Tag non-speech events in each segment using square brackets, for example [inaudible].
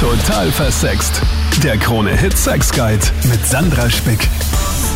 Total versext. Der Krone Hit Sex Guide mit Sandra Spick.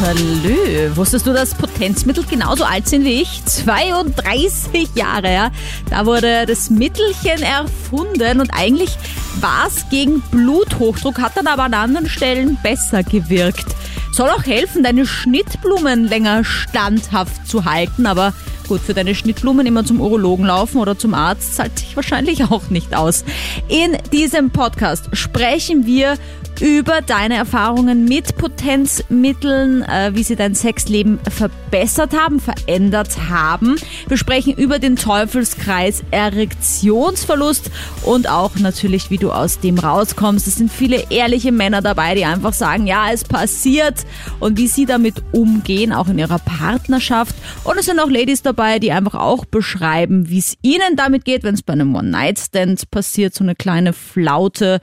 Salü. Wusstest du, dass Potenzmittel genauso alt sind wie ich? 32 Jahre, ja. Da wurde das Mittelchen erfunden und eigentlich war es gegen Bluthochdruck, hat dann aber an anderen Stellen besser gewirkt. Soll auch helfen, deine Schnittblumen länger standhaft zu halten, aber gut, für deine Schnittblumen immer zum Urologen laufen oder zum Arzt zahlt sich wahrscheinlich auch nicht aus. In diesem Podcast sprechen wir über deine Erfahrungen mit Potenzmitteln, äh, wie sie dein Sexleben verbessert haben, verändert haben. Wir sprechen über den Teufelskreis Erektionsverlust und auch natürlich, wie du aus dem rauskommst. Es sind viele ehrliche Männer dabei, die einfach sagen, ja, es passiert und wie sie damit umgehen, auch in ihrer Partnerschaft. Und es sind auch Ladies dabei, die einfach auch beschreiben, wie es ihnen damit geht, wenn es bei einem One-Night-Stand passiert, so eine kleine Flaute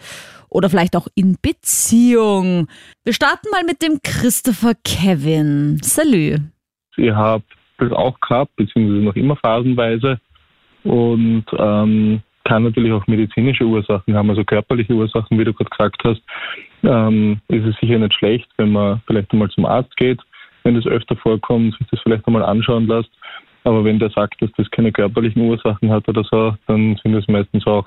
oder vielleicht auch in Beziehung. Wir starten mal mit dem Christopher Kevin. Salü. Ich habe das auch gehabt, beziehungsweise noch immer phasenweise und ähm, kann natürlich auch medizinische Ursachen haben, also körperliche Ursachen, wie du gerade gesagt hast. Ähm, ist es sicher nicht schlecht, wenn man vielleicht einmal zum Arzt geht, wenn das öfter vorkommt, sich das vielleicht einmal anschauen lässt. Aber wenn der sagt, dass das keine körperlichen Ursachen hat oder so, dann sind es meistens auch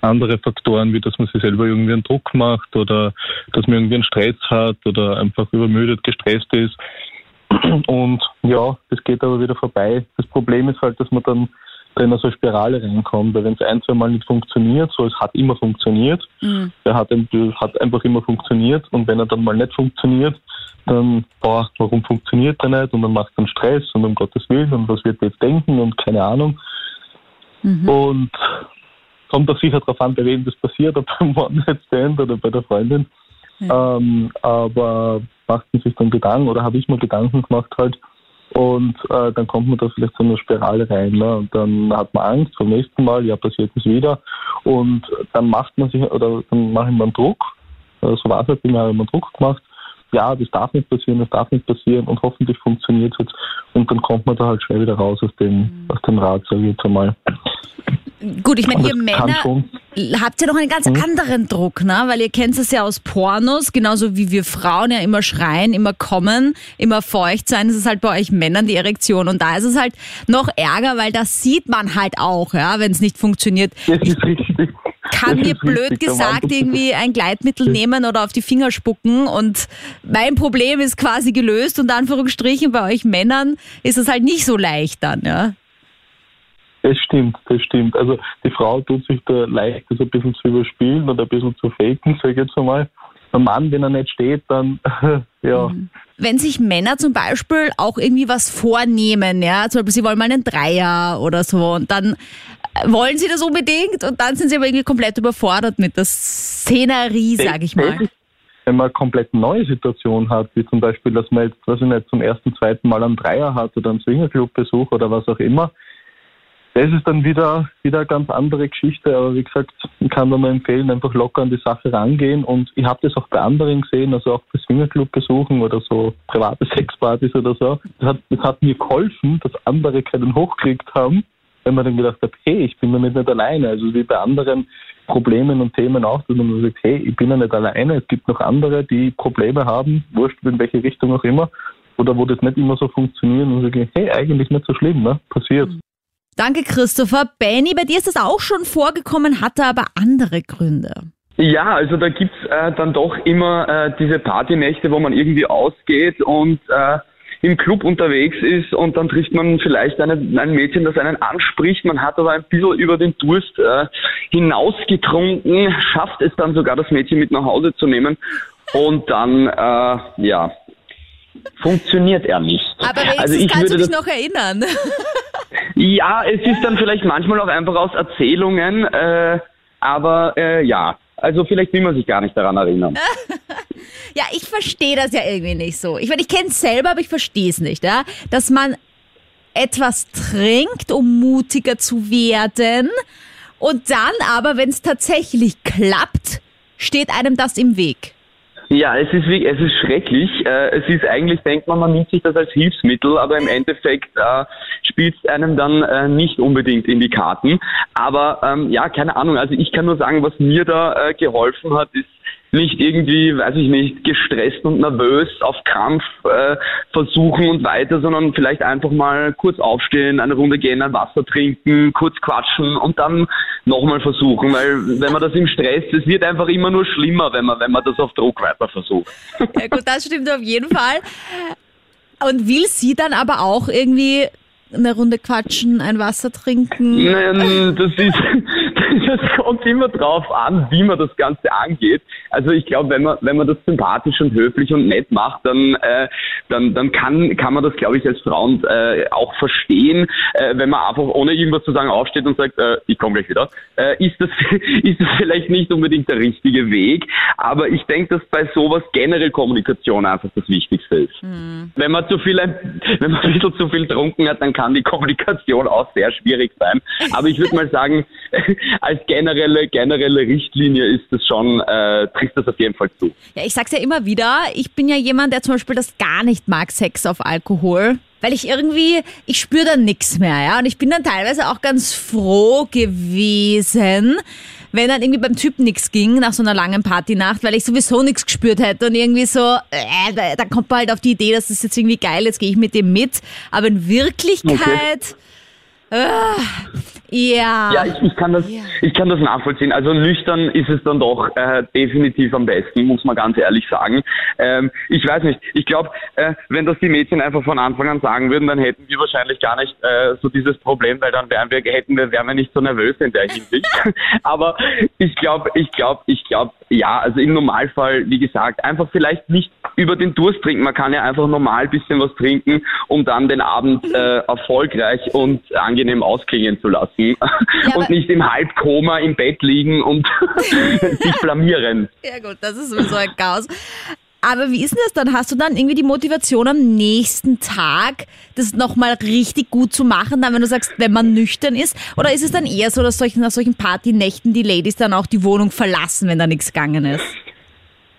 andere Faktoren, wie dass man sich selber irgendwie einen Druck macht oder dass man irgendwie einen Stress hat oder einfach übermüdet, gestresst ist. Und ja, das geht aber wieder vorbei. Das Problem ist halt, dass man dann in so eine Spirale reinkommt, weil wenn es ein, zwei Mal nicht funktioniert, so es hat immer funktioniert, mhm. der hat, hat einfach immer funktioniert und wenn er dann mal nicht funktioniert, dann, boah, warum funktioniert er nicht und dann macht er Stress und um Gottes Willen und was wird er jetzt denken und keine Ahnung. Mhm. Und kommt auch sicher darauf an, bei wem das passiert, ob [laughs] beim One-Night-Stand oder bei der Freundin. Ja. Ähm, aber macht man sich dann Gedanken oder habe ich mir Gedanken gemacht halt und äh, dann kommt man da vielleicht so eine Spirale rein ne? und dann hat man Angst vom nächsten Mal, ja passiert es wieder und dann macht man sich oder dann mache ich mir einen Druck, äh, so war es halt, ich habe mir Druck gemacht ja, das darf nicht passieren, das darf nicht passieren und hoffentlich funktioniert es jetzt. Und dann kommt man da halt schnell wieder raus aus dem, mhm. aus dem Rad, sage ich jetzt einmal. Gut, ich meine, ihr Männer habt ja noch einen ganz hm? anderen Druck, ne? Weil ihr kennt es ja aus Pornos, genauso wie wir Frauen ja immer schreien, immer kommen, immer feucht sein. Es ist halt bei euch Männern die Erektion. Und da ist es halt noch ärger, weil das sieht man halt auch, ja, wenn es nicht funktioniert. Das ist richtig kann mir blöd gesagt irgendwie ein Gleitmittel nehmen oder auf die Finger spucken und mein Problem ist quasi gelöst und Anführungsstrichen bei euch Männern ist es halt nicht so leicht dann, ja. Das stimmt, das stimmt. Also die Frau tut sich da leicht, das ein bisschen zu überspielen oder ein bisschen zu faken, sage ich jetzt einmal. Der Mann, wenn er nicht steht, dann [laughs] ja. Mhm. Wenn sich Männer zum Beispiel auch irgendwie was vornehmen, ja, zum Beispiel sie wollen mal einen Dreier oder so und dann wollen sie das unbedingt und dann sind sie aber irgendwie komplett überfordert mit der Szenerie, sage ich mal. Wenn man eine komplett neue Situation hat, wie zum Beispiel, dass man jetzt, was ich nicht, zum ersten, zweiten Mal einen Dreier hat oder einen Swingerclub-Besuch oder was auch immer, das ist dann wieder, wieder eine ganz andere Geschichte. Aber wie gesagt, ich kann nur empfehlen, einfach locker an die Sache rangehen. Und ich habe das auch bei anderen gesehen, also auch bei Swingerclub-Besuchen oder so private [laughs] Sexpartys oder so. Das hat, das hat mir geholfen, dass andere keinen hochgekriegt haben wenn man dann gedacht hat, hey, ich bin damit nicht alleine. Also wie bei anderen Problemen und Themen auch, dass man sagt, hey, ich bin ja nicht alleine, es gibt noch andere, die Probleme haben, wurscht in welche Richtung auch immer, oder wo das nicht immer so funktioniert und sage, hey, eigentlich nicht so schlimm, ne? Passiert. Danke, Christopher. Benny, bei dir ist das auch schon vorgekommen, hatte aber andere Gründe. Ja, also da gibt's äh, dann doch immer äh, diese Partynächte, wo man irgendwie ausgeht und äh, im Club unterwegs ist und dann trifft man vielleicht eine, ein Mädchen, das einen anspricht, man hat aber ein bisschen über den Durst äh, hinausgetrunken, schafft es dann sogar, das Mädchen mit nach Hause zu nehmen und dann, äh, ja, funktioniert er nicht. Aber also ich kannst würde du dich noch erinnern. [laughs] ja, es ist dann vielleicht manchmal auch einfach aus Erzählungen, äh, aber äh, ja, also vielleicht will man sich gar nicht daran erinnern. [laughs] ja, ich verstehe das ja irgendwie nicht so. Ich meine, ich kenne es selber, aber ich verstehe es nicht, ja? dass man etwas trinkt, um mutiger zu werden und dann aber, wenn es tatsächlich klappt, steht einem das im Weg. Ja, es ist, es ist schrecklich. Äh, es ist eigentlich, denkt man, man nimmt sich das als Hilfsmittel, aber im Endeffekt äh, spielt es einem dann äh, nicht unbedingt in die Karten. Aber ähm, ja, keine Ahnung. Also ich kann nur sagen, was mir da äh, geholfen hat, ist nicht irgendwie, weiß ich nicht, gestresst und nervös auf Krampf äh, versuchen und weiter, sondern vielleicht einfach mal kurz aufstehen, eine Runde gehen, ein Wasser trinken, kurz quatschen und dann nochmal versuchen, weil wenn man das im Stress, es wird einfach immer nur schlimmer, wenn man, wenn man das auf Druck weiter versucht. [laughs] Ja gut, das stimmt auf jeden Fall. Und will sie dann aber auch irgendwie eine Runde quatschen, ein Wasser trinken? Nein, das ist, [laughs] das kommt immer drauf an, wie man das Ganze angeht. Also ich glaube, wenn man, wenn man das sympathisch und höflich und nett macht, dann, äh, dann, dann kann, kann man das, glaube ich, als Frauen äh, auch verstehen, äh, wenn man einfach ohne irgendwas zu sagen aufsteht und sagt, äh, ich komme gleich wieder, äh, ist, das, [laughs] ist das vielleicht nicht unbedingt der richtige Weg. Aber ich denke, dass bei sowas generell Kommunikation einfach das Wichtigste ist. Mhm. Wenn man zu viel, [laughs] wenn man ein bisschen zu viel trunken hat, dann kann die Kommunikation auch sehr schwierig sein. Aber ich würde mal sagen, als generelle, generelle Richtlinie ist es schon, äh, trifft das auf jeden Fall zu. Ja, ich sag's ja immer wieder, ich bin ja jemand, der zum Beispiel das gar nicht mag, Sex auf Alkohol. Weil ich irgendwie, ich spüre dann nichts mehr, ja. Und ich bin dann teilweise auch ganz froh gewesen, wenn dann irgendwie beim Typen nichts ging nach so einer langen Partynacht, weil ich sowieso nichts gespürt hätte und irgendwie so, äh, da, da kommt man halt auf die Idee, dass das jetzt irgendwie geil, jetzt gehe ich mit dem mit. Aber in Wirklichkeit, okay. Äh, ja. Ja, ich, ich, kann das, ja. ich kann das nachvollziehen. Also nüchtern ist es dann doch äh, definitiv am besten, muss man ganz ehrlich sagen. Ähm, ich weiß nicht. Ich glaube, äh, wenn das die Mädchen einfach von Anfang an sagen würden, dann hätten wir wahrscheinlich gar nicht äh, so dieses Problem, weil dann wären wir, hätten wir, wären wir nicht so nervös in der Hinsicht. [laughs] Aber ich glaube, ich glaube, ich glaube, ja, also im Normalfall, wie gesagt, einfach vielleicht nicht über den Durst trinken. Man kann ja einfach normal ein bisschen was trinken, um dann den Abend äh, [laughs] erfolgreich und angenehm ausklingen zu lassen ja, [laughs] und nicht im Halbkoma im Bett liegen und [laughs] sich blamieren. Ja gut, das ist sowieso ein Chaos. Aber wie ist denn das dann? Hast du dann irgendwie die Motivation am nächsten Tag, das nochmal richtig gut zu machen, dann wenn du sagst, wenn man nüchtern ist? Oder ist es dann eher so, dass solchen, nach solchen Partynächten die Ladies dann auch die Wohnung verlassen, wenn da nichts gegangen ist?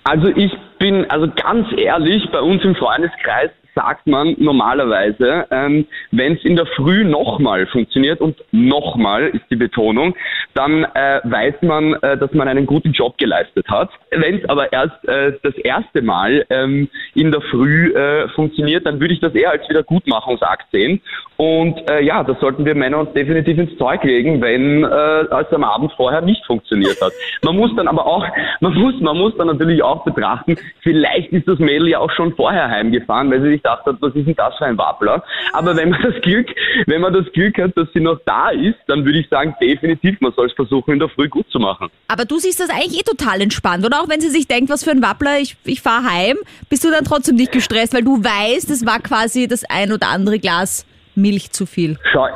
Also ich bin, also ganz ehrlich, bei uns im Freundeskreis sagt man normalerweise, ähm, wenn es in der Früh nochmal funktioniert und nochmal ist die Betonung, dann äh, weiß man, äh, dass man einen guten Job geleistet hat. Wenn es aber erst äh, das erste Mal ähm, in der Früh äh, funktioniert, dann würde ich das eher als Wiedergutmachungsakt sehen. Und äh, ja, da sollten wir Männer uns definitiv ins Zeug legen, wenn äh, es am Abend vorher nicht funktioniert hat. Man muss dann aber auch, man muss, man muss dann natürlich auch betrachten, vielleicht ist das Mädel ja auch schon vorher heimgefahren, weil sie sich gedacht hat, was ist denn das für ein Wappler? Aber wenn man das Glück, wenn man das Glück hat, dass sie noch da ist, dann würde ich sagen, definitiv, man soll es versuchen, in der Früh gut zu machen. Aber du siehst das eigentlich eh total entspannt, oder? Auch wenn sie sich denkt, was für ein Wappler, ich, ich fahre heim, bist du dann trotzdem nicht gestresst, weil du weißt, es war quasi das ein oder andere Glas Milch zu viel? Schau,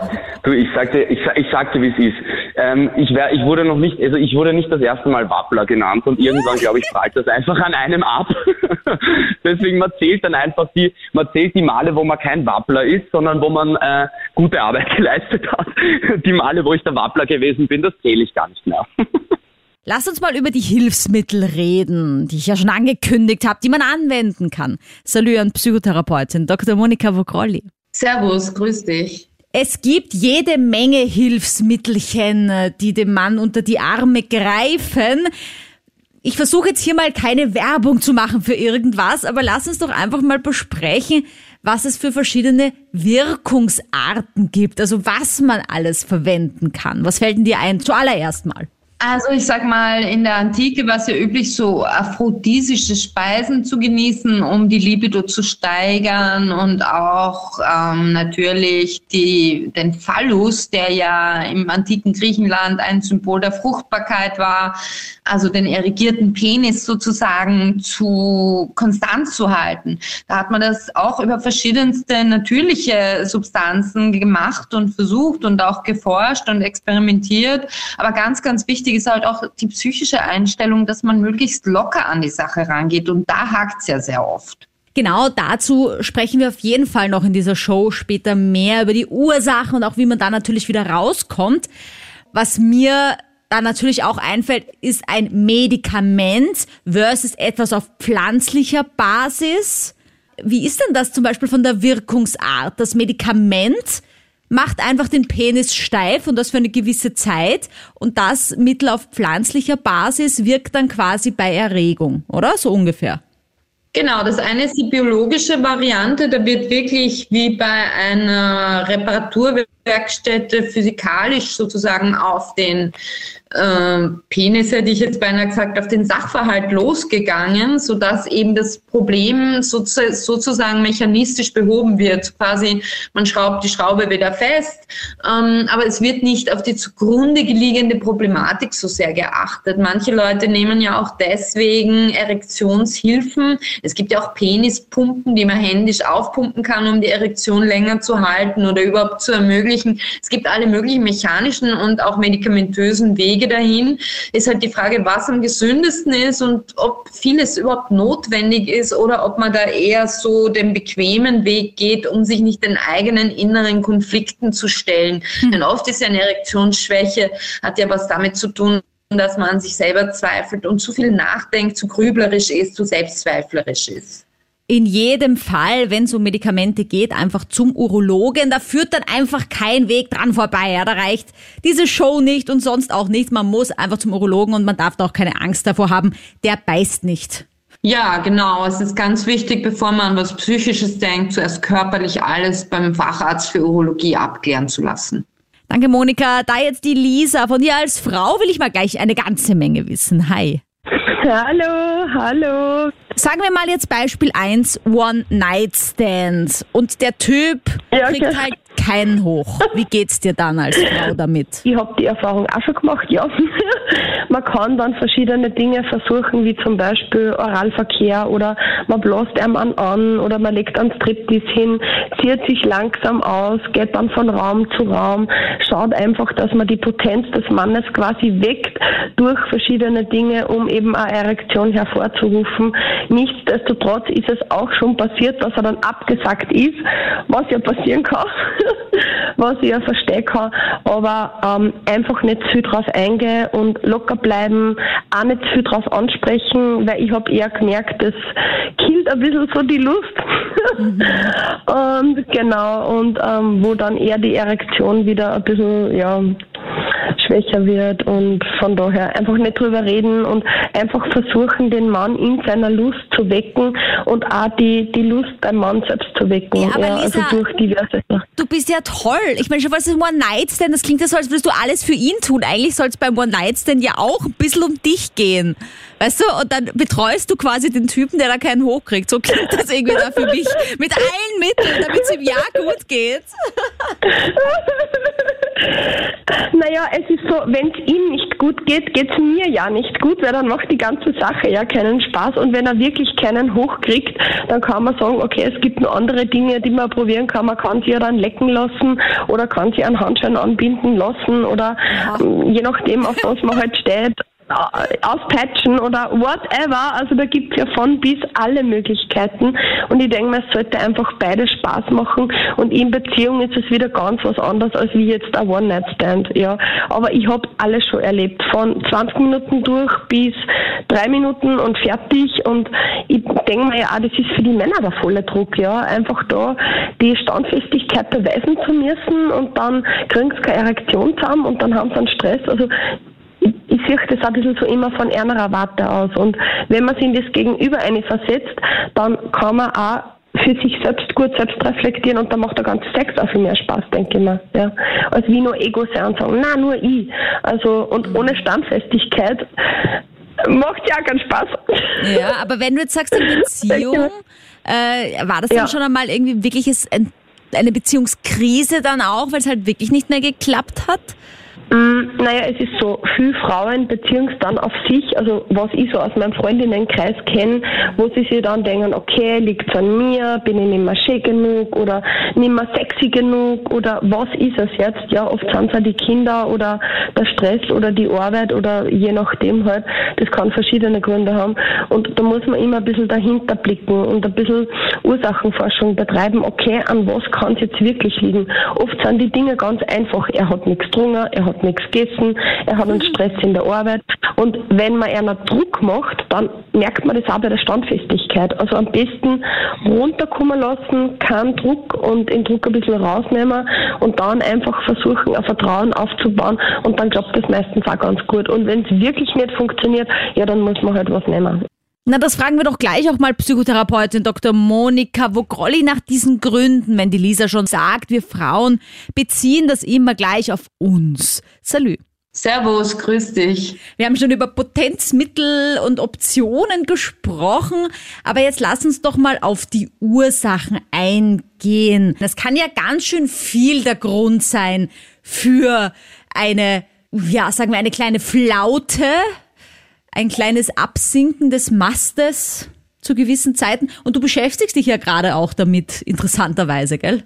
du, ich sagte, ich, ich sagte, wie es ist. Ähm, ich, wär, ich wurde noch nicht, also ich wurde nicht das erste Mal Wappler genannt und irgendwann, glaube ich, prallt das einfach an einem ab. [laughs] Deswegen, man zählt dann einfach die, man zählt die Male, wo man kein Wappler ist, sondern wo man äh, gute Arbeit [laughs] geleistet hat. Die Male, wo ich der Wappler gewesen bin, das zähle ich gar nicht mehr. [laughs] Lass uns mal über die Hilfsmittel reden, die ich ja schon angekündigt habe, die man anwenden kann. Salü an Psychotherapeutin Dr. Monika Vokrolli. Servus, grüß dich. Es gibt jede Menge Hilfsmittelchen, die dem Mann unter die Arme greifen. Ich versuche jetzt hier mal keine Werbung zu machen für irgendwas, aber lass uns doch einfach mal besprechen, was es für verschiedene Wirkungsarten gibt, also was man alles verwenden kann. Was fällt denn dir ein? Zuallererst mal. Also ich sag mal, in der Antike war es ja üblich, so aphrodisische Speisen zu genießen, um die Libido zu steigern und auch ähm, natürlich die, den Phallus, der ja im antiken Griechenland ein Symbol der Fruchtbarkeit war, also den erigierten Penis sozusagen zu konstant zu halten. Da hat man das auch über verschiedenste natürliche Substanzen gemacht und versucht und auch geforscht und experimentiert. Aber ganz, ganz wichtig ist halt auch die psychische Einstellung, dass man möglichst locker an die Sache rangeht. Und da hakt es ja sehr oft. Genau dazu sprechen wir auf jeden Fall noch in dieser Show später mehr über die Ursachen und auch wie man da natürlich wieder rauskommt. Was mir da natürlich auch einfällt, ist ein Medikament versus etwas auf pflanzlicher Basis. Wie ist denn das zum Beispiel von der Wirkungsart? Das Medikament macht einfach den Penis steif und das für eine gewisse Zeit und das Mittel auf pflanzlicher Basis wirkt dann quasi bei Erregung, oder? So ungefähr. Genau, das eine ist die biologische Variante. Da wird wirklich wie bei einer Reparaturwerkstätte physikalisch sozusagen auf den äh, Penis, hätte ich jetzt beinahe gesagt, auf den Sachverhalt losgegangen, sodass eben das Problem so, sozusagen mechanistisch behoben wird. Quasi, man schraubt die Schraube wieder fest, ähm, aber es wird nicht auf die zugrunde liegende Problematik so sehr geachtet. Manche Leute nehmen ja auch deswegen Erektionshilfen. Es gibt ja auch Penispumpen, die man händisch aufpumpen kann, um die Erektion länger zu halten oder überhaupt zu ermöglichen. Es gibt alle möglichen mechanischen und auch medikamentösen Wege, Wege dahin. Ist halt die Frage, was am gesündesten ist und ob vieles überhaupt notwendig ist oder ob man da eher so den bequemen Weg geht, um sich nicht den eigenen inneren Konflikten zu stellen. Hm. Denn oft ist ja eine Erektionsschwäche, hat ja was damit zu tun, dass man an sich selber zweifelt und zu viel nachdenkt, zu grüblerisch ist, zu selbstzweiflerisch ist in jedem Fall, wenn es um Medikamente geht, einfach zum Urologen. Da führt dann einfach kein Weg dran vorbei. Ja, da reicht diese Show nicht und sonst auch nicht. Man muss einfach zum Urologen und man darf da auch keine Angst davor haben. Der beißt nicht. Ja, genau. Es ist ganz wichtig, bevor man an was Psychisches denkt, zuerst körperlich alles beim Facharzt für Urologie abklären zu lassen. Danke, Monika. Da jetzt die Lisa. Von dir als Frau will ich mal gleich eine ganze Menge wissen. Hi. Hallo, hallo. Sagen wir mal jetzt Beispiel 1, One Night Stand. Und der Typ ja, kriegt halt keinen hoch. Wie geht's dir dann als Frau damit? Ich habe die Erfahrung auch schon gemacht, ja. [laughs] man kann dann verschiedene Dinge versuchen, wie zum Beispiel Oralverkehr oder man bläst einem an, an oder man legt einen Striptease hin, zieht sich langsam aus, geht dann von Raum zu Raum, schaut einfach, dass man die Potenz des Mannes quasi weckt durch verschiedene Dinge, um eben eine Erektion hervorzurufen. Nichtsdestotrotz ist es auch schon passiert, dass er dann abgesagt ist, was ja passieren kann. [laughs] [laughs] was ich ja verstehe kann, aber ähm, einfach nicht zu viel drauf eingehen und locker bleiben, auch nicht zu viel drauf ansprechen, weil ich habe eher gemerkt, das killt ein bisschen so die Lust. Mhm. [laughs] und genau, und ähm, wo dann eher die Erektion wieder ein bisschen, ja, schwächer wird und von daher einfach nicht drüber reden und einfach versuchen, den Mann in seiner Lust zu wecken und auch die, die Lust beim Mann selbst zu wecken. Ja, aber ja, also Lisa, also durch diverse Du bist ja toll. Ich meine, schon was ist One Night Stand? Das klingt ja so, als würdest du alles für ihn tun. Eigentlich soll es beim One Night Stand ja auch ein bisschen um dich gehen. Weißt du? Und dann betreust du quasi den Typen, der da keinen hochkriegt. So klingt das irgendwie da für mich. Mit allen Mitteln, damit es ihm ja gut geht. [laughs] Naja, es ist so, wenn es ihm nicht gut geht, geht es mir ja nicht gut, weil dann macht die ganze Sache ja keinen Spaß. Und wenn er wirklich keinen hochkriegt, dann kann man sagen, okay, es gibt noch andere Dinge, die man probieren kann. Man kann sie ja dann lecken lassen oder kann sie einen Handschein anbinden lassen oder ja. je nachdem, auf was man halt steht auspatchen oder whatever. Also da gibt es ja von bis alle Möglichkeiten. Und ich denke mir, es sollte einfach beides Spaß machen. Und in Beziehung ist es wieder ganz was anderes als wie jetzt ein One-Night-Stand. Ja. Aber ich habe alles schon erlebt. Von 20 Minuten durch bis drei Minuten und fertig. Und ich denke mir ja auch, das ist für die Männer der volle Druck. Ja. Einfach da die Standfestigkeit beweisen zu müssen und dann kriegen sie keine Erektion zusammen und dann haben sie einen Stress. Also ich sehe das ein bisschen so immer von einer Warte aus. Und wenn man sich in das Gegenüber eine versetzt, dann kann man auch für sich selbst gut selbst reflektieren und dann macht der ganze Sex auch viel mehr Spaß, denke ich mir. Ja. Als wie nur Ego sein und sagen, na nur ich. Also, und ohne Standfestigkeit macht ja auch keinen Spaß. Ja, aber wenn du jetzt sagst, in [laughs] Beziehung, äh, war das dann ja. schon einmal irgendwie wirkliches, eine Beziehungskrise dann auch, weil es halt wirklich nicht mehr geklappt hat? Mm, naja, es ist so, viele Frauen beziehen es dann auf sich, also was ich so aus meinem Freundinnenkreis kenne, wo sie sich dann denken, okay, liegt es an mir, bin ich nicht mehr schön genug oder nicht mehr sexy genug oder was ist es jetzt? Ja, oft sind es ja die Kinder oder der Stress oder die Arbeit oder je nachdem halt, das kann verschiedene Gründe haben und da muss man immer ein bisschen dahinter blicken und ein bisschen Ursachenforschung betreiben, okay, an was kann es jetzt wirklich liegen? Oft sind die Dinge ganz einfach, er hat nichts drungen, er hat hat nichts gegessen, er hat einen Stress in der Arbeit. Und wenn man einer Druck macht, dann merkt man das auch bei der Standfestigkeit. Also am besten runterkommen lassen, keinen Druck und den Druck ein bisschen rausnehmen und dann einfach versuchen, ein Vertrauen aufzubauen und dann klappt das meistens auch ganz gut. Und wenn es wirklich nicht funktioniert, ja, dann muss man halt was nehmen. Na, das fragen wir doch gleich auch mal Psychotherapeutin Dr. Monika Vogrolli nach diesen Gründen, wenn die Lisa schon sagt, wir Frauen beziehen das immer gleich auf uns. Salü. Servus, grüß dich. Wir haben schon über Potenzmittel und Optionen gesprochen, aber jetzt lass uns doch mal auf die Ursachen eingehen. Das kann ja ganz schön viel der Grund sein für eine, ja, sagen wir eine kleine Flaute, ein kleines Absinken des Mastes zu gewissen Zeiten. Und du beschäftigst dich ja gerade auch damit, interessanterweise, gell?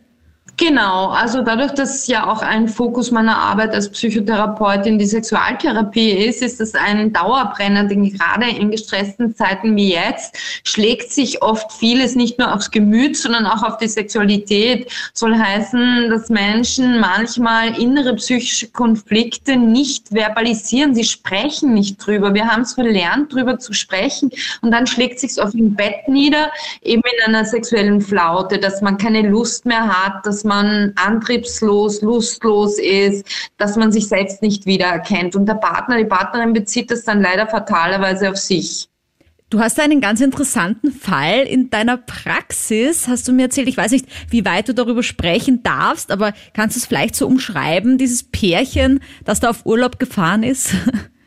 Genau, also dadurch, dass ja auch ein Fokus meiner Arbeit als Psychotherapeutin die Sexualtherapie ist, ist es ein Dauerbrenner, denn gerade in gestressten Zeiten wie jetzt schlägt sich oft vieles nicht nur aufs Gemüt, sondern auch auf die Sexualität. Soll heißen, dass Menschen manchmal innere psychische Konflikte nicht verbalisieren, sie sprechen nicht drüber. Wir haben es verlernt, drüber zu sprechen und dann schlägt sich auf dem Bett nieder, eben in einer sexuellen Flaute, dass man keine Lust mehr hat, dass man antriebslos, lustlos ist, dass man sich selbst nicht wiedererkennt. Und der Partner, die Partnerin bezieht das dann leider fatalerweise auf sich. Du hast einen ganz interessanten Fall in deiner Praxis, hast du mir erzählt. Ich weiß nicht, wie weit du darüber sprechen darfst, aber kannst du es vielleicht so umschreiben, dieses Pärchen, das da auf Urlaub gefahren ist? [laughs]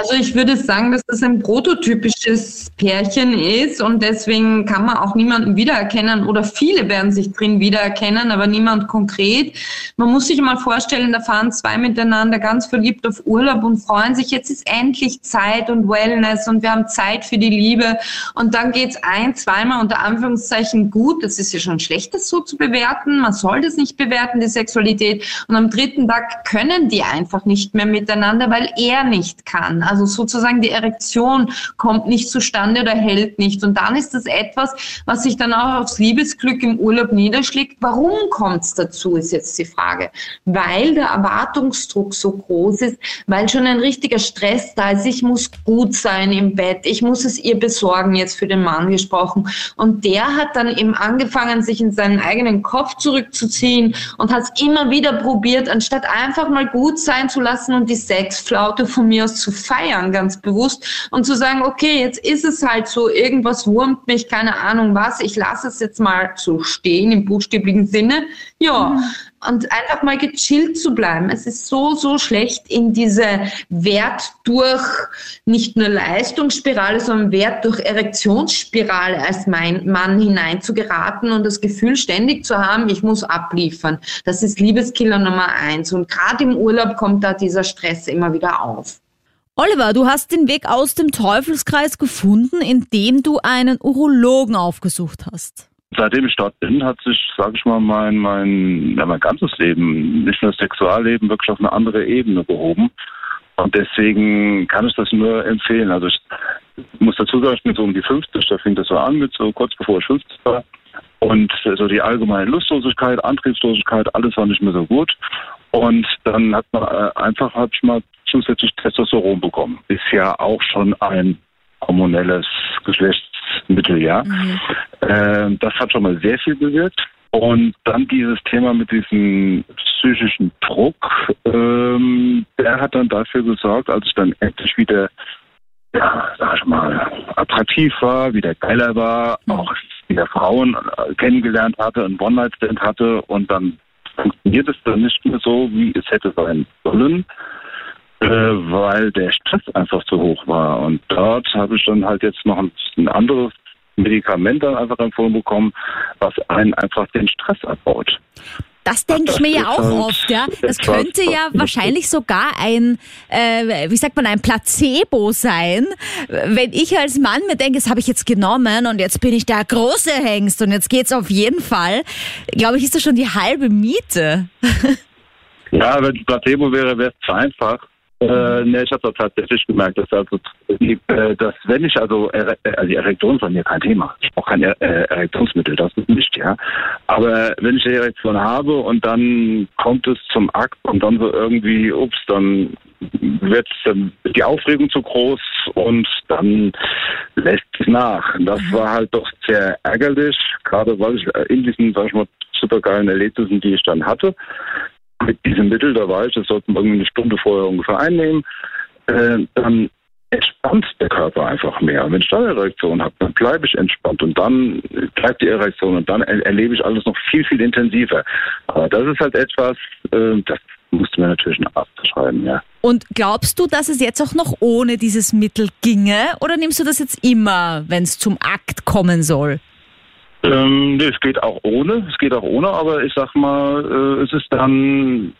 Also ich würde sagen, dass das ein prototypisches Pärchen ist und deswegen kann man auch niemanden wiedererkennen oder viele werden sich drin wiedererkennen, aber niemand konkret. Man muss sich mal vorstellen, da fahren zwei miteinander ganz verliebt auf Urlaub und freuen sich, jetzt ist endlich Zeit und Wellness und wir haben Zeit für die Liebe und dann geht's ein, zweimal unter Anführungszeichen gut. Das ist ja schon schlecht, das so zu bewerten. Man soll das nicht bewerten, die Sexualität. Und am dritten Tag können die einfach nicht mehr miteinander, weil er nicht kann. Also sozusagen die Erektion kommt nicht zustande oder hält nicht. Und dann ist das etwas, was sich dann auch aufs Liebesglück im Urlaub niederschlägt. Warum kommt es dazu, ist jetzt die Frage. Weil der Erwartungsdruck so groß ist, weil schon ein richtiger Stress da ist. Ich muss gut sein im Bett. Ich muss es ihr besorgen, jetzt für den Mann gesprochen. Und der hat dann eben angefangen, sich in seinen eigenen Kopf zurückzuziehen und hat es immer wieder probiert, anstatt einfach mal gut sein zu lassen und die Sexflaute von mir aus zu feiern feiern, ganz bewusst und zu sagen, okay, jetzt ist es halt so, irgendwas wurmt mich, keine Ahnung was, ich lasse es jetzt mal so stehen im buchstäblichen Sinne. Ja, mhm. und einfach mal gechillt zu bleiben. Es ist so, so schlecht in diese Wert durch nicht nur Leistungsspirale, sondern Wert durch Erektionsspirale als mein Mann hineinzugeraten und das Gefühl ständig zu haben, ich muss abliefern. Das ist Liebeskiller Nummer eins. Und gerade im Urlaub kommt da dieser Stress immer wieder auf. Oliver, du hast den Weg aus dem Teufelskreis gefunden, indem du einen Urologen aufgesucht hast. Seitdem ich dort bin, hat sich, sage ich mal, mein, mein, ja, mein ganzes Leben, nicht nur das Sexualleben, wirklich auf eine andere Ebene gehoben. Und deswegen kann ich das nur empfehlen. Also ich muss dazu sagen, ich bin so um die 50, da fing das so an mit so kurz bevor ich 50 war. Und so die allgemeine Lustlosigkeit, Antriebslosigkeit, alles war nicht mehr so gut. Und dann hat man äh, einfach, habe ich mal zusätzlich Testosteron bekommen. Ist ja auch schon ein hormonelles Geschlechtsmittel, ja. Mhm. Äh, das hat schon mal sehr viel bewirkt. Und dann dieses Thema mit diesem psychischen Druck, ähm, der hat dann dafür gesorgt, als ich dann endlich wieder, ja, sag ich mal, attraktiv war, wieder geiler war, mhm. auch wieder Frauen äh, kennengelernt hatte, einen One-Night-Stand hatte und dann funktioniert es dann nicht mehr so, wie es hätte sein sollen, äh, weil der Stress einfach zu hoch war. Und dort habe ich dann halt jetzt noch ein, ein anderes Medikament dann einfach empfohlen bekommen, was einen einfach den Stress abbaut. Das denke ich mir ja auch halt oft, ja. Das könnte ja wahrscheinlich sogar ein, äh, wie sagt man, ein Placebo sein. Wenn ich als Mann mir denke, das habe ich jetzt genommen und jetzt bin ich der große Hengst und jetzt geht's auf jeden Fall, glaube ich, ist das schon die halbe Miete. [laughs] ja, wenn es Placebo wäre, wäre es zu einfach. Äh, ne, ich habe da tatsächlich gemerkt, dass, also, äh, dass wenn ich also, äh, also die Erektion bei mir kein Thema. Ich brauche kein äh, Erektionsmittel, das ist nicht, ja. Aber wenn ich eine Erektion habe und dann kommt es zum Akt und dann so irgendwie, ups, dann wird ähm, die Aufregung zu groß und dann lässt es nach. Das mhm. war halt doch sehr ärgerlich, gerade weil ich in diesen, sag ich mal, supergeilen Erlebnissen, die ich dann hatte, mit diesem Mittel, da weiß ich, das sollte man irgendwie eine Stunde vorher ungefähr einnehmen, äh, dann entspannt der Körper einfach mehr. Wenn ich dann eine Erektion habe, dann bleibe ich entspannt und dann bleibt die Erektion und dann er erlebe ich alles noch viel, viel intensiver. Aber das ist halt etwas, äh, das musste mir natürlich ein Arzt schreiben, ja. Und glaubst du, dass es jetzt auch noch ohne dieses Mittel ginge oder nimmst du das jetzt immer, wenn es zum Akt kommen soll? Ähm, es geht auch ohne, es geht auch ohne, aber ich sag mal, äh, es ist dann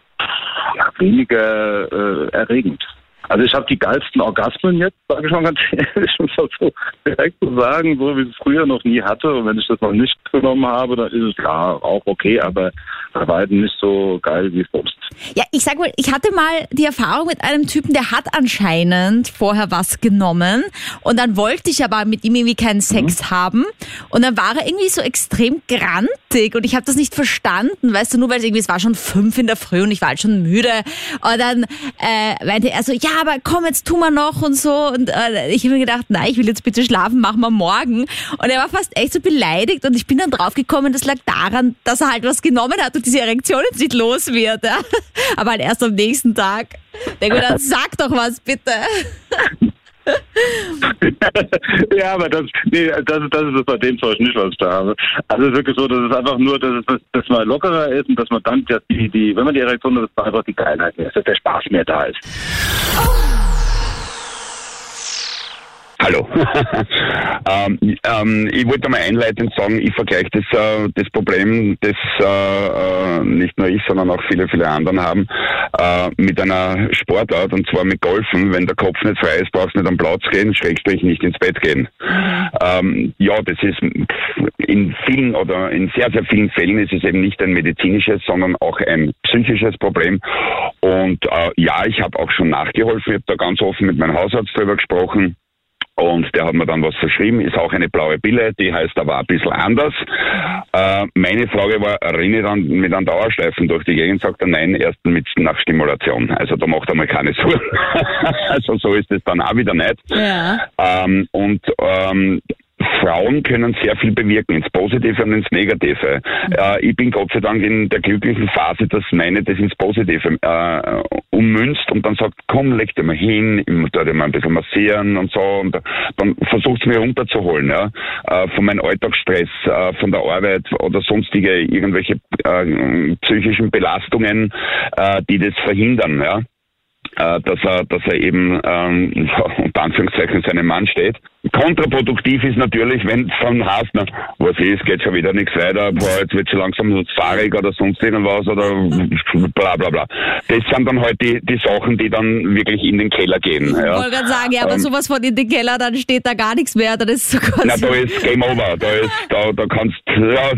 ja, weniger äh, erregend. Also ich habe die geilsten Orgasmen jetzt, sage ich mal ganz [laughs] ehrlich, um das so direkt zu sagen, so wie ich es früher noch nie hatte. Und wenn ich das noch nicht genommen habe, dann ist es ja auch okay, aber bei weitem nicht so geil wie sonst. Ja, ich sag mal, ich hatte mal die Erfahrung mit einem Typen, der hat anscheinend vorher was genommen und dann wollte ich aber mit ihm irgendwie keinen Sex mhm. haben und dann war er irgendwie so extrem grantig und ich habe das nicht verstanden, weißt du, nur weil es irgendwie, es war schon fünf in der Früh und ich war halt schon müde und dann äh, meinte er so, ja, aber komm, jetzt tun wir noch und so und äh, ich habe mir gedacht, nein, ich will jetzt bitte schlafen, machen wir morgen und er war fast echt so beleidigt und ich bin dann draufgekommen, das lag daran, dass er halt was genommen hat und diese Erektion jetzt nicht los wird. Ja? Aber halt erst am nächsten Tag. Denk mir dann, sag doch was, bitte. [laughs] ja, aber das, nee, das, das ist es bei dem Zeug nicht, was ich da habe. Also es ist wirklich so, dass es einfach nur, dass, es, dass man lockerer ist und dass man dann, die, die, wenn man die Erektion hat, dass einfach die Geilheit mehr ist, dass der Spaß mehr da ist. Hallo. [laughs] ähm, ähm, ich wollte mal einleitend sagen, ich vergleiche das, äh, das Problem, das äh, äh, nicht nur ich, sondern auch viele, viele anderen haben, äh, mit einer Sportart und zwar mit Golfen. Wenn der Kopf nicht frei ist, brauchst du nicht am Platz gehen, Schrägstrich nicht ins Bett gehen. Ähm, ja, das ist in vielen oder in sehr, sehr vielen Fällen ist es eben nicht ein medizinisches, sondern auch ein psychisches Problem. Und äh, ja, ich habe auch schon nachgeholfen, ich habe da ganz offen mit meinem Hausarzt drüber gesprochen. Und der hat mir dann was verschrieben, ist auch eine blaue Pille, die heißt aber ein bisschen anders. Äh, meine Frage war, renne ich dann mit einem Dauerstreifen durch die Gegend, sagt er nein, erst mit nach Stimulation. Also da macht er mal keine Sorgen. [laughs] also so ist es dann auch wieder nicht. Ja. Ähm, und ähm, Frauen können sehr viel bewirken, ins Positive und ins Negative. Mhm. Äh, ich bin Gott sei Dank in der glücklichen Phase, dass meine das ins Positive äh, ummünzt und dann sagt, komm, leg dir mal hin, ich dir mal ein bisschen massieren und so und dann versucht es mir runterzuholen, ja, äh, von meinem Alltagsstress, äh, von der Arbeit oder sonstige irgendwelche äh, psychischen Belastungen, äh, die das verhindern, ja dass er, dass er eben ähm, [laughs] unter Anführungszeichen seinem Mann steht. Kontraproduktiv ist natürlich, wenn es dann heißt, na, was ist, geht schon wieder nichts weiter, boah, jetzt wird schon langsam fahrig oder sonst irgendwas oder bla bla bla. Das sind dann halt die, die Sachen, die dann wirklich in den Keller gehen. Ja. Ich wollte gerade sagen, ja, aber ähm, sowas von in den Keller, dann steht da gar nichts mehr, dann ist so Na, da ist Game Over, da ist, da, da kannst, [laughs] ja,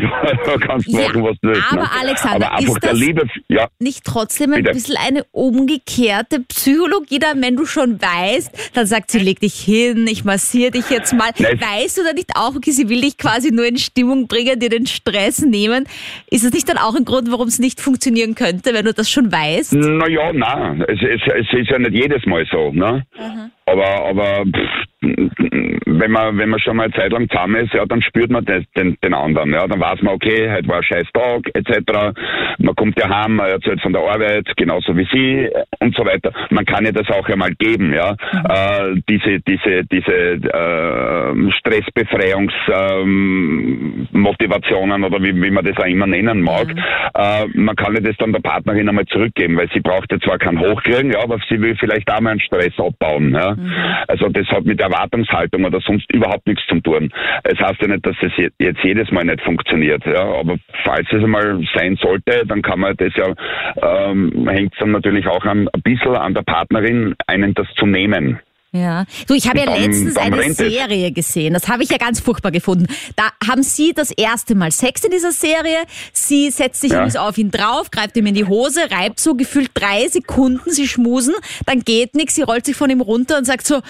da kannst ja, machen, was du willst. Aber ne? Alexander, aber einfach ist das Liebe, ja, nicht trotzdem ein bitte. bisschen eine umgekehrte Psychologie da, wenn du schon weißt, dann sagt sie, leg dich hin, ich massiere dich jetzt mal. Nein. Weißt du da nicht auch, okay, sie will dich quasi nur in Stimmung bringen, dir den Stress nehmen? Ist das nicht dann auch ein Grund, warum es nicht funktionieren könnte, wenn du das schon weißt? Naja, nein. Es, es, es ist ja nicht jedes Mal so. Ne? Mhm. Aber, aber pff, wenn man, wenn man schon mal eine Zeit lang zusammen ist, ja, dann spürt man den, den, den anderen. Ja, dann weiß man, okay, heute war ein scheiß Tag, etc. Man kommt ja heim, man erzählt von der Arbeit, genauso wie sie und so weiter. Man kann ja das auch einmal geben, ja. Mhm. Äh, diese, diese, diese äh, Stressbefreiungsmotivationen ähm, oder wie, wie man das auch immer nennen mag. Mhm. Äh, man kann ja das dann der Partnerin einmal zurückgeben, weil sie braucht ja zwar keinen Hochkriegen, ja, aber sie will vielleicht auch mal einen Stress abbauen. Ja. Mhm. Also das hat mit Erwartungshaltung oder sonst überhaupt nichts zu tun. Es heißt ja nicht, dass das jetzt jedes Mal nicht funktioniert. Ja, aber falls es einmal sein sollte, dann kann man das ja, ähm, hängt es dann natürlich auch ein, ein bisschen an der Partnerin, einen das zu nehmen. Ja. Du, ich habe ja Dann- letztens eine rennt es. Serie gesehen. Das habe ich ja ganz furchtbar gefunden. Da haben sie das erste Mal Sex in dieser Serie. Sie setzt sich Ja. auf ihn drauf, greift ihm in die Hose, reibt so gefühlt drei Sekunden, sie schmusen, dann geht nichts, sie rollt sich von ihm runter und sagt so,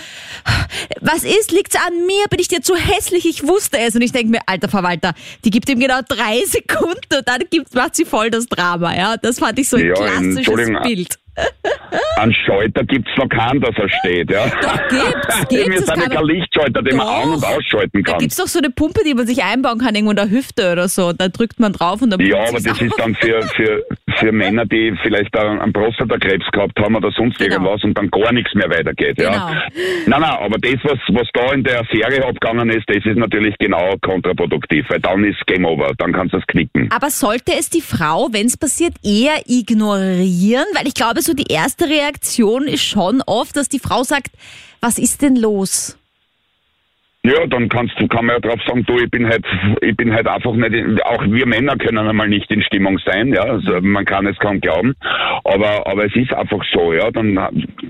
was ist, liegt's an mir? Bin ich dir zu hässlich? Ich wusste es. Und ich denke mir, alter Verwalter, die gibt ihm genau drei [laughs] Sekunden und dann gibt, macht sie voll das Drama. Ja, das fand ich so ein Ja, klassisches Bild. Ein Schalter gibt's noch keinen, dass er steht, ja. Doch, gibt's, [laughs] gibt's, Wir das sind ja kein man- Lichtschalter, den man Doch. an- und ausschalten Da kann. gibt's doch so eine Pumpe, die man sich einbauen kann, irgendwo in der Hüfte oder so. Da drückt man drauf und dann Ja, aber das ist auf. dann für, für, für Männer, die vielleicht einen Prostatakrebs gehabt haben oder sonst Genau. irgendwas und dann gar nichts mehr weitergeht. Genau. Ja. Nein, nein, aber das, was, was da in der Serie abgegangen ist, das ist natürlich genau kontraproduktiv, weil dann ist Game Over, dann kannst du es knicken. Aber sollte es die Frau, wenn es passiert, eher ignorieren? Weil ich glaube, so die erste Reaktion ist schon oft, dass die Frau sagt, was ist denn los? Ja, dann kannst du, kann man ja drauf sagen, du, ich bin halt, ich bin halt einfach nicht, in, auch wir Männer können einmal nicht in Stimmung sein, ja, also man kann es kaum glauben, aber, aber es ist einfach so, ja, dann,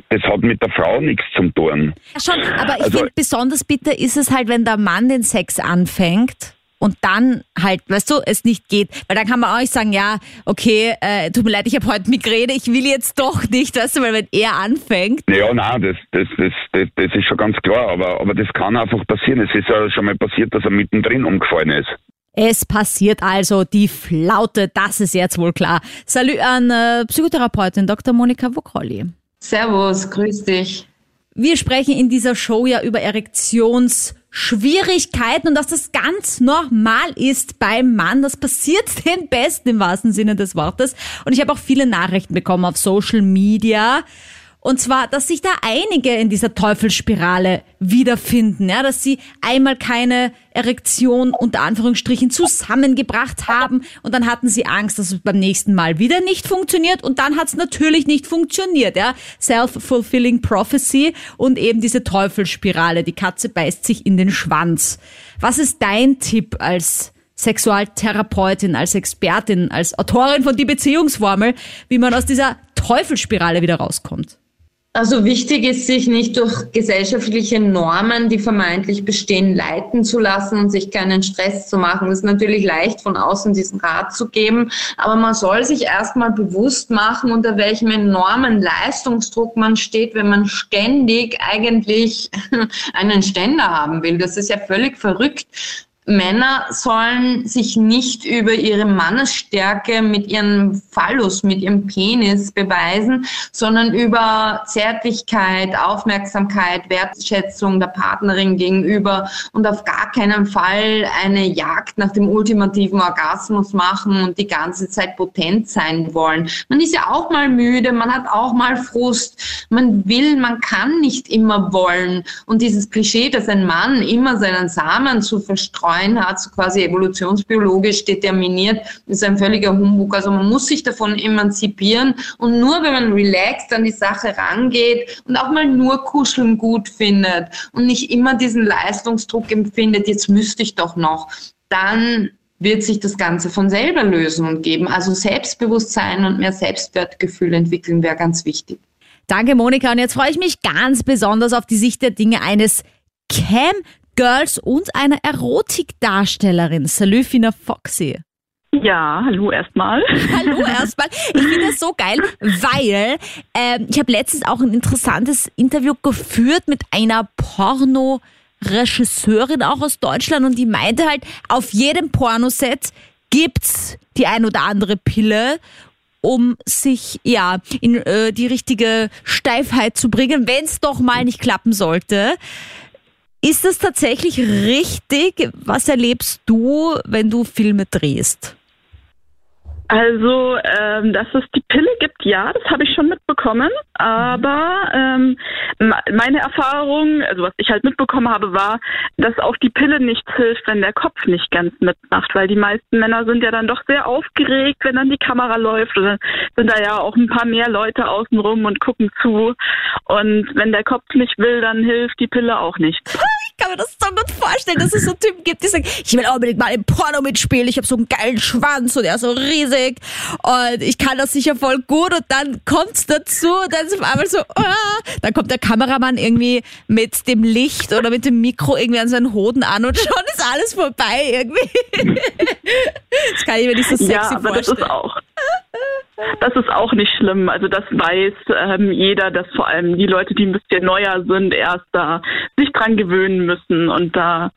das hat mit der Frau nichts zu tun. Ja, schon, aber ich Also- finde, besonders bitter ist es halt, wenn der Mann den Sex anfängt und dann halt, weißt du, es nicht geht. Weil dann kann man auch nicht sagen, ja, okay, äh, tut mir leid, ich habe heute Migräne, ich will jetzt doch nicht, weißt du, weil wenn er anfängt, Ja, nein, das, das, das, das, das ist schon ganz klar, aber, aber das kann einfach passieren. Es ist ja schon mal passiert, dass er mittendrin umgefallen ist. Es passiert also die Flaute, das ist jetzt wohl klar. Salü an äh, Psychotherapeutin Dr. Monika Vokolli. Servus, grüß dich. Wir sprechen in dieser Show ja über Erektionsschwierigkeiten und dass das ganz normal ist beim Mann. Das passiert [laughs] den Besten im wahrsten Sinne des Wortes. Und ich habe auch viele Nachrichten bekommen auf Social Media. Und zwar, dass sich da einige in dieser Teufelsspirale wiederfinden, ja, dass sie einmal keine Erektion unter Anführungsstrichen zusammengebracht haben und dann hatten sie Angst, dass es beim nächsten Mal wieder nicht funktioniert und dann hat es natürlich nicht funktioniert, ja. Self-fulfilling prophecy und eben diese Teufelsspirale. Die Katze beißt sich in den Schwanz. Was ist dein Tipp als Sexualtherapeutin, als Expertin, als Autorin von Die Beziehungsformel, wie man aus dieser Teufelsspirale wieder rauskommt? Also wichtig ist, sich nicht durch gesellschaftliche Normen, die vermeintlich bestehen, leiten zu lassen und sich keinen Stress zu machen. Es ist natürlich leicht, von außen diesen Rat zu geben, aber man soll sich erstmal bewusst machen, unter welchem enormen Leistungsdruck man steht, wenn man ständig eigentlich [laughs] einen Ständer haben will. Das ist ja völlig verrückt. Männer sollen sich nicht über ihre Mannesstärke mit ihrem Phallus, mit ihrem Penis beweisen, sondern über Zärtlichkeit, Aufmerksamkeit, Wertschätzung der Partnerin gegenüber und auf gar keinen Fall eine Jagd nach dem ultimativen Orgasmus machen und die ganze Zeit potent sein wollen. Man ist ja auch mal müde, man hat auch mal Frust, man will, man kann nicht immer wollen. Und dieses Klischee, dass ein Mann immer seinen Samen zu verstreuen hat, so quasi evolutionsbiologisch determiniert, ist ein völliger Humbug. Also man muss sich davon emanzipieren und nur wenn man relaxed an die Sache rangeht und auch mal nur Kuscheln gut findet und nicht immer diesen Leistungsdruck empfindet, jetzt müsste ich doch noch, dann wird sich das Ganze von selber lösen und geben. Also Selbstbewusstsein und mehr Selbstwertgefühl entwickeln wäre ganz wichtig. Danke, Monika. Und jetzt freue ich mich ganz besonders auf die Sicht der Dinge eines Cam Girls und einer Erotikdarstellerin, Salüfina Foxy. Ja, hallo erstmal. [laughs] Hallo erstmal. Ich finde das so geil, weil ähm, ich habe letztens auch ein interessantes Interview geführt mit einer Porno-Regisseurin auch aus Deutschland und die meinte halt, auf jedem Pornoset gibt's die ein oder andere Pille um sich ja in äh, die richtige Steifheit zu bringen, wenn es doch mal nicht klappen sollte. Ist das tatsächlich richtig? Was erlebst du, wenn du Filme drehst? Also, ähm, dass es die Pille gibt, ja, das habe ich schon mitbekommen. Aber ähm, me- meine Erfahrung, also was ich halt mitbekommen habe, war, dass auch die Pille nichts hilft, wenn der Kopf nicht ganz mitmacht, weil die meisten Männer sind ja dann doch sehr aufgeregt, wenn dann die Kamera läuft. Und dann sind da ja auch ein paar mehr Leute außenrum und gucken zu. Und wenn der Kopf nicht will, dann hilft die Pille auch nicht. [laughs] Ich kann mir das so gut vorstellen. vorstellen, dass es so Typen gibt, die sagen, ich will unbedingt mal im Porno mitspielen, ich habe so einen geilen Schwanz und er ist so riesig und ich kann das sicher voll gut und dann kommt's dazu und dann ist auf einmal so, ah, dann kommt der Kameramann irgendwie mit dem Licht oder mit dem Mikro irgendwie an seinen Hoden an und schon ist alles vorbei irgendwie. [laughs] das kann ich mir nicht so sexy ja, aber vorstellen. das ist auch. Das ist auch nicht schlimm. Also das weiß ähm, jeder, dass vor allem die Leute, die ein bisschen neuer sind, erst da sich dran gewöhnen müssen und da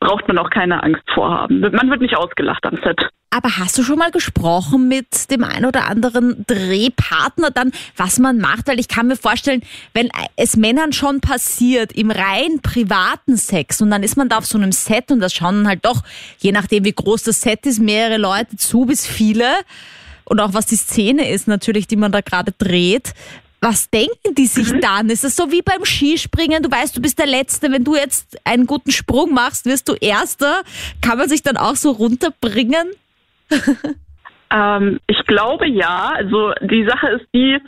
braucht man auch keine Angst vorhaben. Man wird nicht ausgelacht am Set. Aber hast du schon mal gesprochen mit dem ein oder anderen Drehpartner dann, was man macht? Weil ich kann mir vorstellen, wenn es Männern schon passiert, im rein privaten Sex und dann ist man da auf so einem Set und das schauen dann halt doch, je nachdem wie groß das Set ist, mehrere Leute zu bis viele und auch was die Szene ist natürlich, die man da gerade dreht. Was denken die sich dann? Ist es so wie beim Skispringen? Du weißt, du bist der Letzte. Wenn du jetzt einen guten Sprung machst, wirst du Erster. Kann man sich dann auch so runterbringen? Ähm, ich glaube ja. Also die Sache ist die,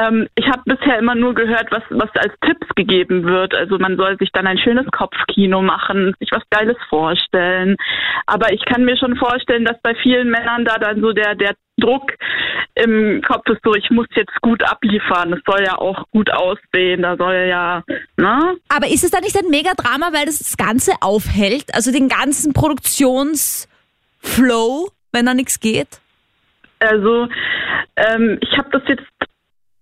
ähm, ich habe bisher immer nur gehört, was, was als Tipps gegeben wird. Also man soll sich dann ein schönes Kopfkino machen, sich was Geiles vorstellen. Aber ich kann mir schon vorstellen, dass bei vielen Männern da dann so der, der Druck im Kopf ist so, ich muss jetzt gut abliefern. Es soll ja auch gut aussehen. Da soll ja, ne? Aber ist es da nicht ein Megadrama, weil das das Ganze aufhält? Also den ganzen Produktionsflow, wenn da nichts geht? Also ähm, ich habe das jetzt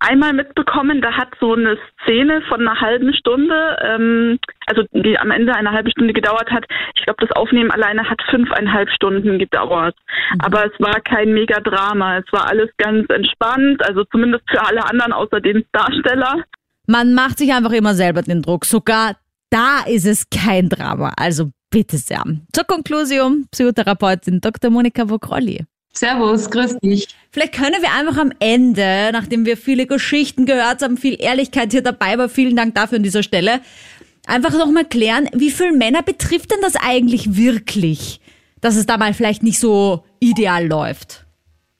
einmal mitbekommen, da hat so eine Szene von einer halben Stunde, ähm, also die am Ende eine halbe Stunde gedauert hat. Ich glaube, das Aufnehmen alleine hat fünfeinhalb Stunden gedauert. Mhm. Aber es war kein Megadrama. Es war alles ganz entspannt, also zumindest für alle anderen außer den Darsteller. Man macht sich einfach immer selber den Druck. Sogar da ist es kein Drama. Also bitte sehr. Zur Konklusion, Psychotherapeutin Dr. Monika Vokrolli. Servus, grüß dich. Vielleicht können wir einfach am Ende, nachdem wir viele Geschichten gehört haben, viel Ehrlichkeit hier dabei war, vielen Dank dafür an dieser Stelle, einfach nochmal klären, wie viele Männer betrifft denn das eigentlich wirklich, dass es da mal vielleicht nicht so ideal läuft?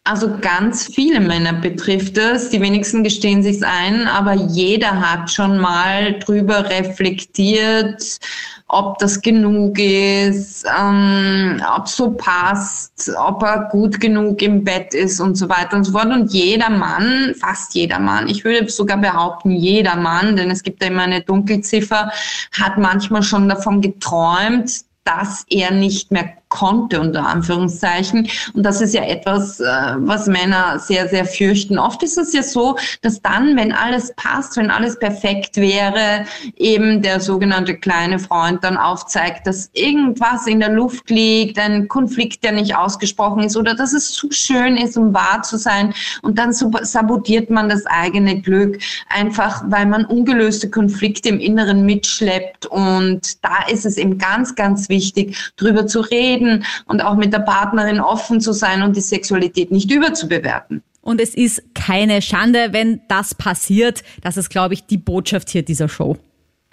Also ganz viele Männer betrifft es. Die wenigsten gestehen sich's ein, aber jeder hat schon mal drüber reflektiert, ob das genug ist, ähm, ob so passt, ob er gut genug im Bett ist und so weiter und so fort. Und jeder Mann, fast jeder Mann, ich würde sogar behaupten, jeder Mann, denn es gibt ja immer eine Dunkelziffer, hat manchmal schon davon geträumt, dass er nicht mehr konnte, unter Anführungszeichen. Und das ist ja etwas, äh, was Männer sehr, sehr fürchten. Oft ist es ja so, dass dann, wenn alles passt, wenn alles perfekt wäre, eben der sogenannte kleine Freund dann aufzeigt, dass irgendwas in der Luft liegt, ein Konflikt, der nicht ausgesprochen ist oder dass es zu schön ist, um wahr zu sein. Und dann sabotiert man das eigene Glück, einfach weil man ungelöste Konflikte im Inneren mitschleppt. Und da ist es eben ganz, ganz wichtig, drüber zu reden, reden und auch mit der Partnerin offen zu sein und die Sexualität nicht überzubewerten. Und es ist keine Schande, wenn das passiert. Das ist, glaube ich, die Botschaft hier dieser Show.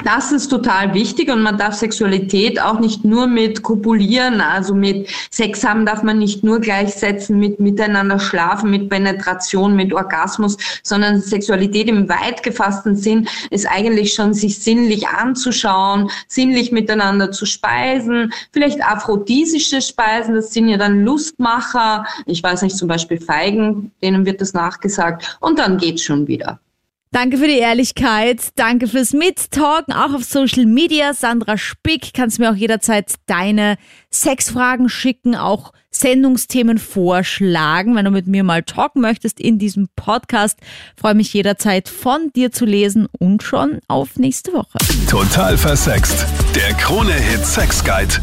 Das ist total wichtig und man darf Sexualität auch nicht nur mit Kopulieren, also mit Sex haben darf man nicht nur gleichsetzen mit miteinander schlafen, mit Penetration, mit Orgasmus, sondern Sexualität im weit gefassten Sinn ist eigentlich schon sich sinnlich anzuschauen, sinnlich miteinander zu speisen, vielleicht aphrodisische Speisen, das sind ja dann Lustmacher, ich weiß nicht, zum Beispiel Feigen, denen wird das nachgesagt und dann geht's schon wieder. Danke für die Ehrlichkeit. Danke fürs Mittalken, auch auf Social Media. Sandra Spick, kannst mir auch jederzeit deine Sexfragen schicken, auch Sendungsthemen vorschlagen, wenn du mit mir mal talken möchtest in diesem Podcast. Freue mich jederzeit von dir zu lesen und schon auf nächste Woche. Total versext. Der Krone-Hit Sex Guide.